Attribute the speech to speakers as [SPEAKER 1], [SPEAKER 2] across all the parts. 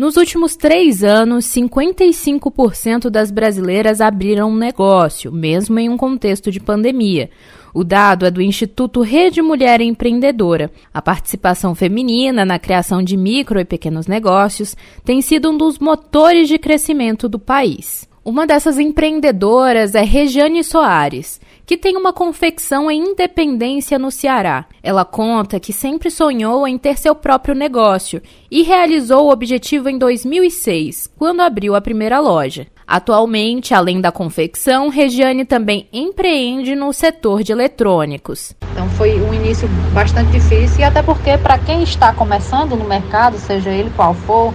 [SPEAKER 1] Nos últimos três anos, 55% das brasileiras abriram um negócio, mesmo em um contexto de pandemia. O dado é do Instituto Rede Mulher Empreendedora. A participação feminina na criação de micro e pequenos negócios tem sido um dos motores de crescimento do país. Uma dessas empreendedoras é Regiane Soares, que tem uma confecção em Independência no Ceará. Ela conta que sempre sonhou em ter seu próprio negócio e realizou o objetivo em 2006, quando abriu a primeira loja. Atualmente, além da confecção, Regiane também empreende no setor de eletrônicos.
[SPEAKER 2] Então foi um início bastante difícil e até porque para quem está começando no mercado, seja ele qual for,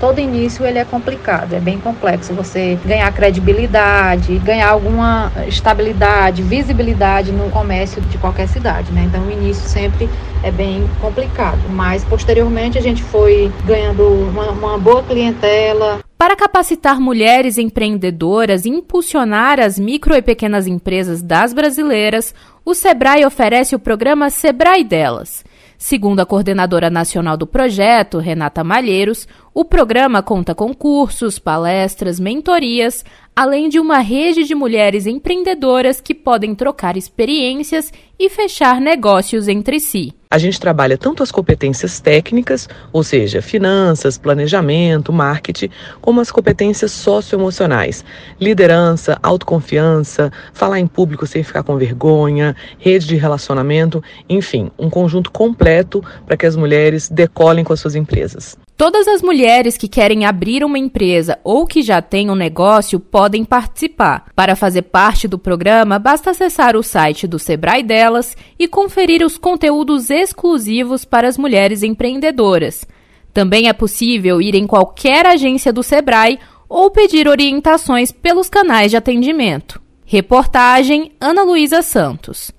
[SPEAKER 2] todo início ele é complicado, é bem complexo. Você ganhar credibilidade, ganhar alguma estabilidade, visibilidade no comércio de qualquer cidade, né? Então o início sempre é bem complicado, mas posteriormente a gente foi ganhando uma, uma boa clientela.
[SPEAKER 1] Para capacitar mulheres empreendedoras e impulsionar as micro e pequenas empresas das brasileiras, o Sebrae oferece o programa Sebrae Delas Segundo a coordenadora nacional do projeto, Renata Malheiros, o programa conta com cursos, palestras, mentorias, além de uma rede de mulheres empreendedoras que podem trocar experiências e fechar negócios entre si.
[SPEAKER 3] A gente trabalha tanto as competências técnicas, ou seja, finanças, planejamento, marketing, como as competências socioemocionais, liderança, autoconfiança, falar em público sem ficar com vergonha, rede de relacionamento, enfim, um conjunto completo para que as mulheres decolem com as suas empresas.
[SPEAKER 1] Todas as mulheres que querem abrir uma empresa ou que já têm um negócio podem participar. Para fazer parte do programa, basta acessar o site do Sebrae delas e conferir os conteúdos exclusivos para as mulheres empreendedoras. Também é possível ir em qualquer agência do Sebrae ou pedir orientações pelos canais de atendimento. Reportagem Ana Luísa Santos.